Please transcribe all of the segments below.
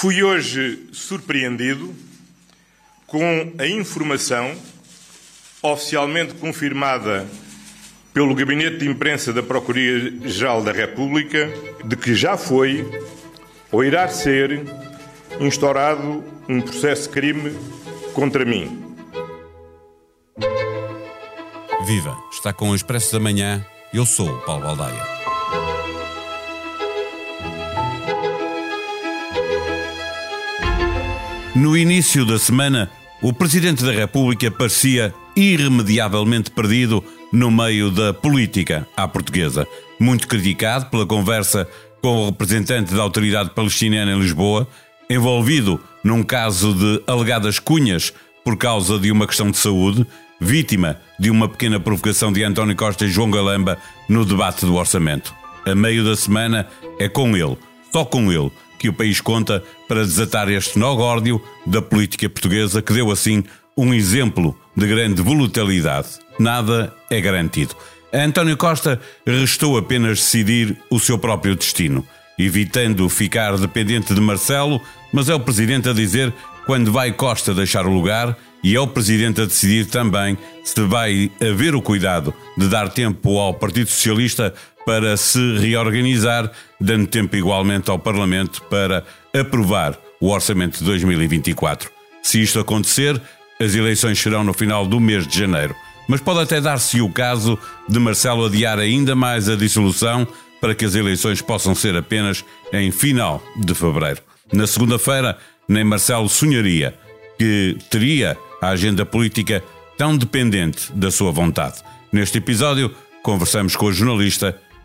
Fui hoje surpreendido com a informação oficialmente confirmada pelo Gabinete de Imprensa da Procuradoria-Geral da República de que já foi ou irá ser instaurado um processo de crime contra mim. Viva! Está com o Expresso da Manhã. Eu sou o Paulo Baldaia. No início da semana, o Presidente da República parecia irremediavelmente perdido no meio da política à portuguesa. Muito criticado pela conversa com o representante da autoridade palestiniana em Lisboa, envolvido num caso de alegadas cunhas por causa de uma questão de saúde, vítima de uma pequena provocação de António Costa e João Galamba no debate do orçamento. A meio da semana é com ele, só com ele, que o país conta para desatar este nó górdio da política portuguesa que deu assim um exemplo de grande volatilidade. Nada é garantido. A António Costa restou apenas decidir o seu próprio destino, evitando ficar dependente de Marcelo, mas é o presidente a dizer quando vai Costa deixar o lugar e é o presidente a decidir também se vai haver o cuidado de dar tempo ao Partido Socialista para se reorganizar, dando tempo igualmente ao Parlamento para aprovar o orçamento de 2024. Se isto acontecer, as eleições serão no final do mês de janeiro. Mas pode até dar-se o caso de Marcelo adiar ainda mais a dissolução para que as eleições possam ser apenas em final de fevereiro. Na segunda-feira, nem Marcelo sonharia que teria a agenda política tão dependente da sua vontade. Neste episódio, conversamos com a jornalista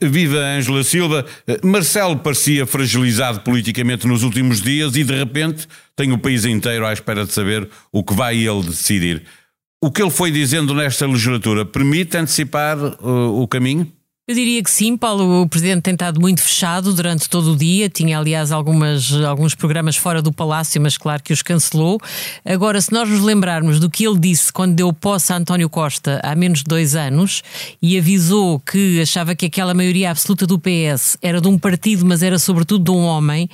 Viva Ângela Silva. Marcelo parecia fragilizado politicamente nos últimos dias e de repente tem o país inteiro à espera de saber o que vai ele decidir. O que ele foi dizendo nesta legislatura permite antecipar uh, o caminho? Eu diria que sim, Paulo. O Presidente tem estado muito fechado durante todo o dia. Tinha, aliás, algumas, alguns programas fora do Palácio, mas claro que os cancelou. Agora, se nós nos lembrarmos do que ele disse quando deu posse a António Costa há menos de dois anos e avisou que achava que aquela maioria absoluta do PS era de um partido, mas era sobretudo de um homem,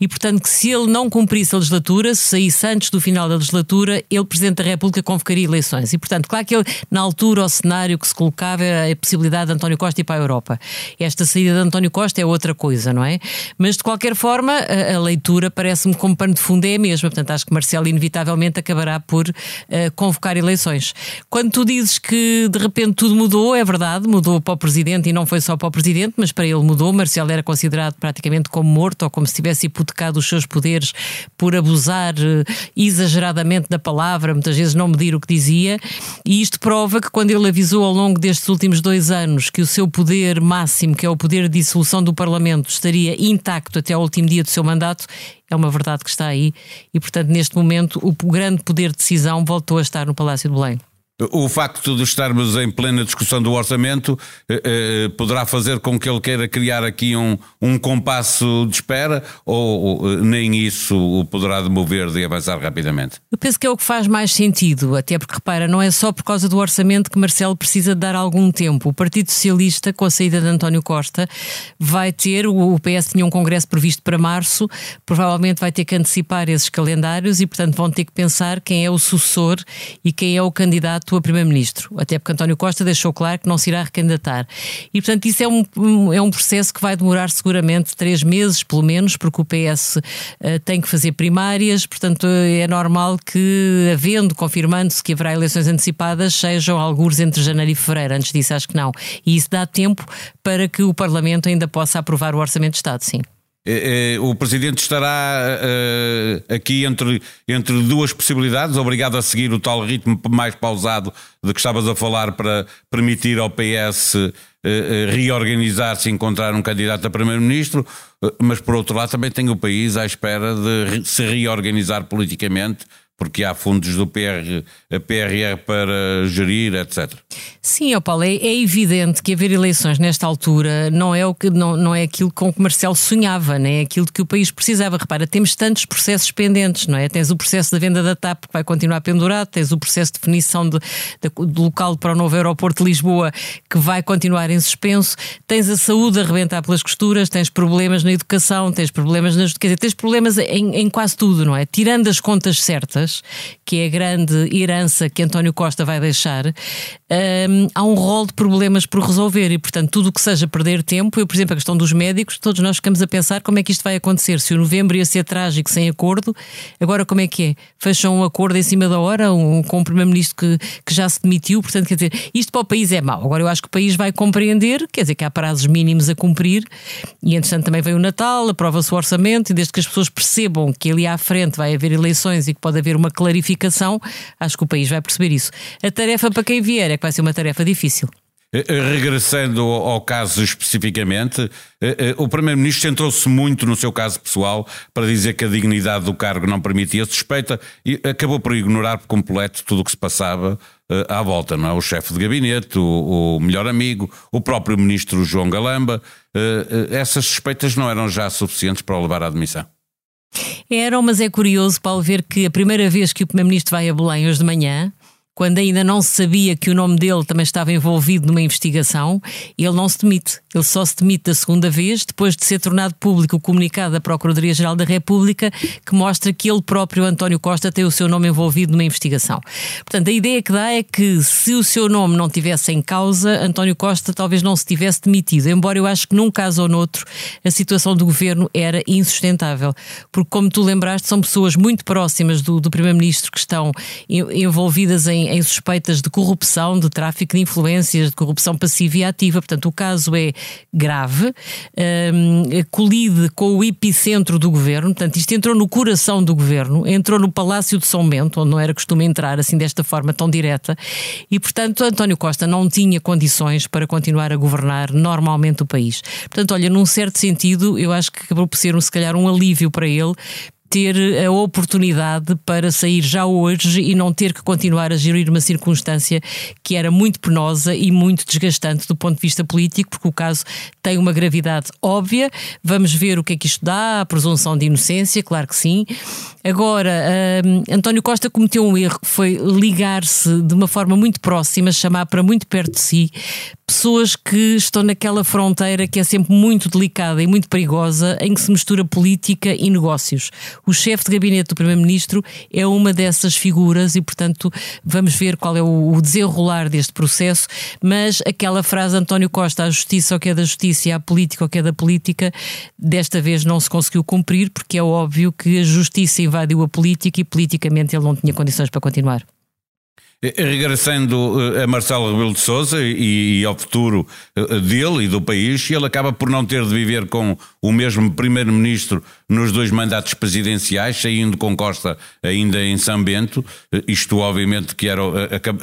e portanto que se ele não cumprisse a legislatura, se saísse antes do final da legislatura, ele, Presidente da República, convocaria eleições. E portanto, claro que ele, na altura, o cenário que se colocava a possibilidade de António Costa ir para a Europa. Esta saída de António Costa é outra coisa, não é? Mas de qualquer forma, a, a leitura parece-me como pano de fundo é a mesma. Portanto, acho que Marcelo inevitavelmente acabará por uh, convocar eleições. Quando tu dizes que de repente tudo mudou, é verdade, mudou para o presidente e não foi só para o presidente, mas para ele mudou. Marcelo era considerado praticamente como morto ou como se tivesse hipotecado os seus poderes por abusar uh, exageradamente da palavra, muitas vezes não medir o que dizia. E isto prova que quando ele avisou ao longo destes últimos dois anos que o seu poder poder máximo, que é o poder de dissolução do Parlamento, estaria intacto até ao último dia do seu mandato, é uma verdade que está aí. E, portanto, neste momento, o grande poder de decisão voltou a estar no Palácio de Belém. O facto de estarmos em plena discussão do orçamento eh, eh, poderá fazer com que ele queira criar aqui um, um compasso de espera ou, ou nem isso o poderá demover de avançar rapidamente? Eu penso que é o que faz mais sentido, até porque repara, não é só por causa do orçamento que Marcelo precisa dar algum tempo. O Partido Socialista, com a saída de António Costa, vai ter, o PS tinha um congresso previsto para março, provavelmente vai ter que antecipar esses calendários e, portanto, vão ter que pensar quem é o sucessor e quem é o candidato candidato a primeiro-ministro, até porque António Costa deixou claro que não se irá recandidatar. E, portanto, isso é um, é um processo que vai demorar seguramente três meses, pelo menos, porque o PS uh, eh, tem que fazer primárias, portanto, é normal que, havendo, confirmando-se que haverá eleições antecipadas, sejam alguns entre janeiro e fevereiro. Antes disso, acho que não. E isso dá tempo para que o Parlamento ainda possa aprovar o Orçamento de Estado, sim. É, é, o Presidente estará uh, aqui entre, entre duas possibilidades, obrigado a seguir o tal ritmo mais pausado de que estavas a falar para permitir ao PS reorganizar-se e encontrar um candidato a Primeiro-Ministro, mas por outro lado também tem o país à espera de se reorganizar politicamente porque há fundos do PR, PRR para gerir, etc. Sim, Paulo, é, é, evidente que haver eleições nesta altura não é, o que, não, não é aquilo com que Marcelo sonhava, nem é aquilo que o país precisava. Repara, temos tantos processos pendentes, não é? Tens o processo da venda da TAP que vai continuar pendurado, tens o processo de definição de, de, do local para o novo aeroporto de Lisboa que vai continuar em suspenso, tens a saúde a arrebentar pelas costuras, tens problemas na educação, tens problemas. Quer dizer, tens problemas em, em quase tudo, não é? Tirando as contas certas, que é a grande herança que António Costa vai deixar. Um, há um rol de problemas por resolver e, portanto, tudo o que seja perder tempo, eu, por exemplo, a questão dos médicos, todos nós ficamos a pensar como é que isto vai acontecer. Se o novembro ia ser trágico sem acordo, agora como é que é? Fecham um acordo em cima da hora um, com o Primeiro-Ministro que, que já se demitiu, portanto, quer dizer, isto para o país é mau. Agora eu acho que o país vai compreender, quer dizer, que há prazos mínimos a cumprir e, entretanto, também vem o Natal, aprova-se o orçamento e desde que as pessoas percebam que ali à frente vai haver eleições e que pode haver uma clarificação, acho que o país vai perceber isso. A tarefa para quem vier é que vai ser uma tarefa difícil. Eh, eh, regressando ao caso especificamente, eh, o Primeiro-Ministro centrou-se muito no seu caso pessoal para dizer que a dignidade do cargo não permitia suspeita e acabou por ignorar por completo tudo o que se passava à volta, não é? O chefe de gabinete, o, o melhor amigo, o próprio Ministro João Galamba. Essas suspeitas não eram já suficientes para o levar à admissão? Eram, mas é curioso, Paulo, ver que a primeira vez que o Primeiro-Ministro vai a Belém hoje de manhã, quando ainda não se sabia que o nome dele também estava envolvido numa investigação, ele não se demite. Ele só se demite da segunda vez, depois de ser tornado público o comunicado da Procuradoria-Geral da República, que mostra que ele próprio, António Costa, tem o seu nome envolvido numa investigação. Portanto, a ideia que dá é que se o seu nome não tivesse em causa, António Costa talvez não se tivesse demitido. Embora eu acho que num caso ou noutro a situação do governo era insustentável. Porque, como tu lembraste, são pessoas muito próximas do, do Primeiro-Ministro que estão envolvidas em suspeitas de corrupção, de tráfico de influências, de corrupção passiva e ativa. Portanto, o caso é grave, um, colide com o epicentro do governo. Portanto, isto entrou no coração do governo, entrou no Palácio de São Bento, onde não era costume entrar assim desta forma tão direta. E, portanto, António Costa não tinha condições para continuar a governar normalmente o país. Portanto, olha, num certo sentido, eu acho que acabou por ser, se calhar, um alívio para ele ter a oportunidade para sair já hoje e não ter que continuar a gerir uma circunstância que era muito penosa e muito desgastante do ponto de vista político, porque o caso tem uma gravidade óbvia. Vamos ver o que é que isto dá, a presunção de inocência, claro que sim. Agora, um, António Costa cometeu um erro que foi ligar-se de uma forma muito próxima, chamar para muito perto de si pessoas que estão naquela fronteira que é sempre muito delicada e muito perigosa, em que se mistura política e negócios. O chefe de gabinete do Primeiro-Ministro é uma dessas figuras e, portanto, vamos ver qual é o desenrolar deste processo. Mas aquela frase António Costa, a justiça o que é da justiça e a política o que é da política, desta vez não se conseguiu cumprir, porque é óbvio que a justiça invadiu a política e politicamente ele não tinha condições para continuar. Eh, regressando eh, a Marcelo Rebelo de Sousa e, ao futuro eh, dele e do país, ele acaba por não ter de viver com o mesmo primeiro-ministro nos dois mandatos presidenciais, saindo com Costa ainda em São Bento. Isto, obviamente, que era,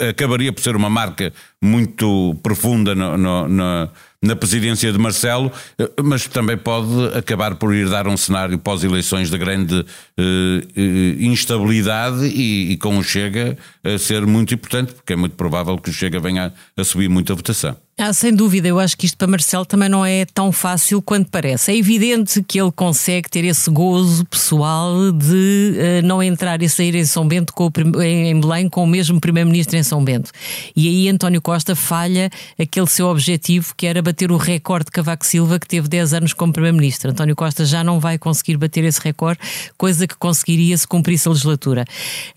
acabaria por ser uma marca muito profunda no, no, no na presidência de Marcelo, eh, mas também pode acabar por ir dar um cenário pós-eleições de grande eh, eh, instabilidade e, e, com o Chega a ser muito importante, porque é muito provável que o Chega venha a, subir muito a votação. Ah, sem dúvida, eu acho que isto para Marcelo também não é tão fácil quanto parece. É evidente que ele consegue ter esse gozo pessoal de uh, não entrar e sair em São Bento com o, em Belém com o mesmo Primeiro-Ministro em São Bento. E aí António Costa falha aquele seu objetivo que era bater o recorde de Cavaco Silva, que teve 10 anos como Primeiro-Ministro. António Costa já não vai conseguir bater esse recorde, coisa que conseguiria se cumprisse a legislatura.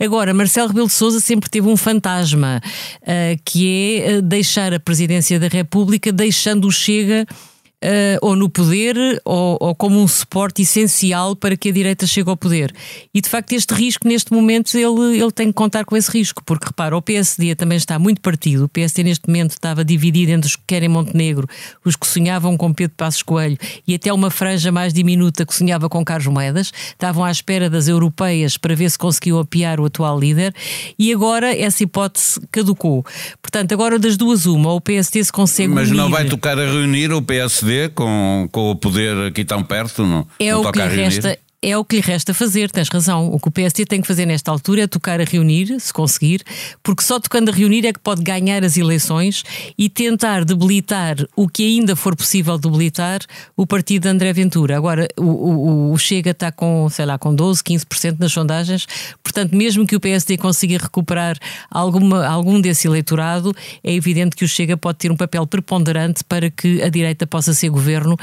Agora, Marcelo Rebelo de Souza sempre teve um fantasma, uh, que é uh, deixar a presidência da República, deixando o Chega uh, ou no poder ou, ou, como um suporte essencial para que a direita chegue ao poder. E de facto, este risco, neste momento, ele, ele tem que contar com esse risco, porque repara, o PSD também está muito partido. O PSD, neste momento, estava dividido entre os que querem Montenegro, os que sonhavam com Pedro Passos Coelho e até uma franja mais diminuta que sonhava com Carlos Moedas. Estavam à espera das europeias para ver se conseguiam apiar o atual líder e agora essa hipótese caducou. Portanto, agora das duas, uma, ou o PSD se consegue. Mas unir... não vai tocar a reunir o PSD com, com o poder aqui tão perto? Não, é não o que resta. É o que lhe resta fazer, tens razão. O que o PSD tem que fazer nesta altura é tocar a reunir, se conseguir, porque só tocando a reunir é que pode ganhar as eleições e tentar debilitar o que ainda for possível debilitar o partido de André Ventura. Agora, o, o, o Chega está com, sei lá, com 12, 15% nas sondagens, portanto, mesmo que o PSD consiga recuperar alguma, algum desse eleitorado, é evidente que o Chega pode ter um papel preponderante para que a direita possa ser governo,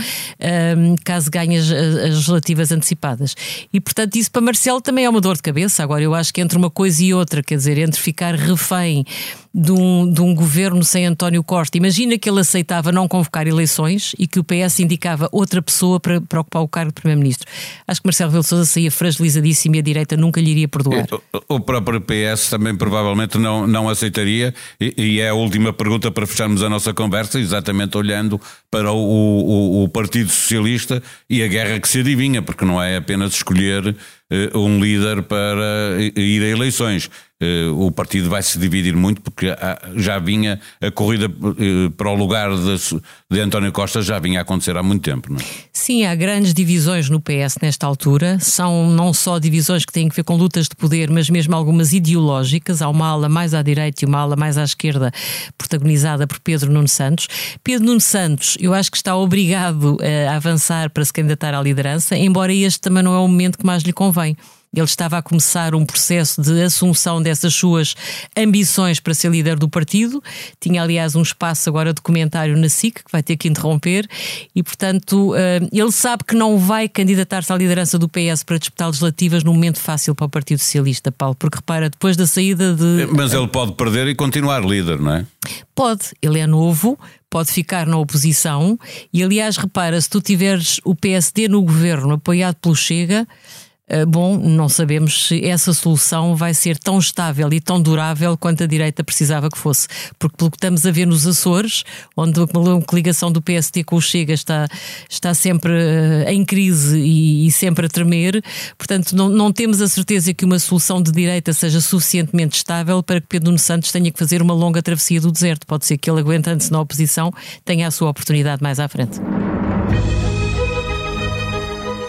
um, caso ganhe as, as legislativas antecipadas. E, portanto, isso para Marcelo também é uma dor de cabeça. Agora, eu acho que entre uma coisa e outra, quer dizer, entre ficar refém de um, de um governo sem António Costa, imagina que ele aceitava não convocar eleições e que o PS indicava outra pessoa para, para ocupar o cargo de Primeiro-Ministro. Acho que Marcelo de Sousa saía fragilizadíssimo e a direita nunca lhe iria perdoar. O próprio PS também provavelmente não, não aceitaria, e, e é a última pergunta para fecharmos a nossa conversa, exatamente olhando para o, o, o Partido Socialista e a guerra que se adivinha, porque não é apenas escolher eh, um líder para ir a eleições. Eh, o partido vai se dividir muito porque já vinha a corrida eh, para o lugar de, de António Costa já vinha a acontecer há muito tempo, não é? Sim, há grandes divisões no PS nesta altura. São não só divisões que têm a ver com lutas de poder, mas mesmo algumas ideológicas. Há uma ala mais à direita e uma ala mais à esquerda, protagonizada por Pedro Nuno Santos. Pedro Nuno Santos, eu acho que está obrigado a avançar para se candidatar à liderança, embora este também não é o momento que mais lhe convém. Ele estava a começar um processo de assunção dessas suas ambições para ser líder do partido. Tinha, aliás, um espaço agora de comentário na SIC, que vai ter que interromper, e, portanto, eh, ele sabe que não vai candidatar-se à liderança do PS para disputar legislativas num momento fácil para o Partido Socialista, Paulo, porque repara, depois da saída de. Mas ele pode perder e continuar líder, não é? Pode, ele é novo, pode ficar na oposição, e, aliás, repara, se tu tiveres o PSD no governo apoiado pelo Chega bom, não sabemos se essa solução vai ser tão estável e tão durável quanto a direita precisava que fosse. Porque pelo que estamos a ver nos Açores, onde a coligação do PST com o Chega está, está sempre eh, em crise e, e sempre a tremer, portanto, não, não temos a certeza que uma solução de direita seja suficientemente estável para que Pedro Nuno Santos tenha que fazer uma longa travessia do deserto. Pode ser que ele, aguentando-se na oposição, tenha a sua oportunidade mais à frente.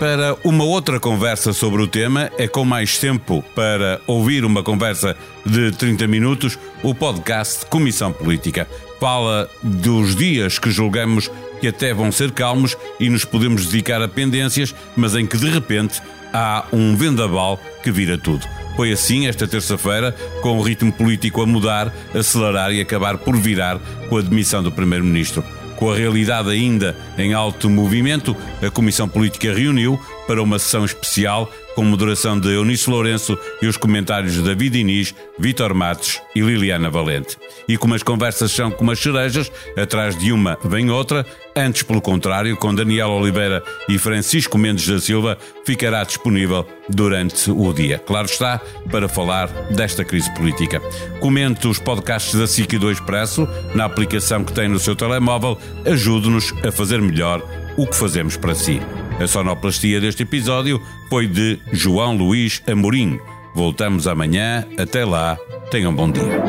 Para uma outra conversa sobre o tema, é com mais tempo para ouvir uma conversa de 30 minutos, o podcast Comissão Política. Fala dos dias que julgamos que até vão ser calmos e nos podemos dedicar a pendências, mas em que de repente há um vendaval que vira tudo. Foi assim esta terça-feira, com o ritmo político a mudar, acelerar e acabar por virar com a demissão do Primeiro-Ministro. Com a realidade ainda em alto movimento, a Comissão Política reuniu para uma sessão especial com moderação de Eunice Lourenço e os comentários de David Inês, Vitor Matos e Liliana Valente. E como as conversas são como as cerejas, atrás de uma vem outra, antes pelo contrário, com Daniel Oliveira e Francisco Mendes da Silva, ficará disponível durante o dia. Claro está, para falar desta crise política. Comente os podcasts da SIC e do Expresso na aplicação que tem no seu telemóvel, ajude-nos a fazer melhor o que fazemos para si. A sonoplastia deste episódio foi de João Luís Amorim. Voltamos amanhã. Até lá. Tenham bom dia.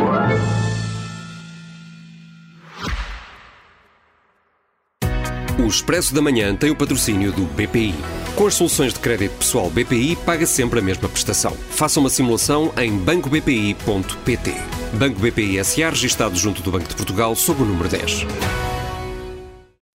O Expresso da Manhã tem o patrocínio do BPI. Com as soluções de crédito pessoal BPI, paga sempre a mesma prestação. Faça uma simulação em bancobpi.pt. Banco BPI SA, registado junto do Banco de Portugal, sob o número 10.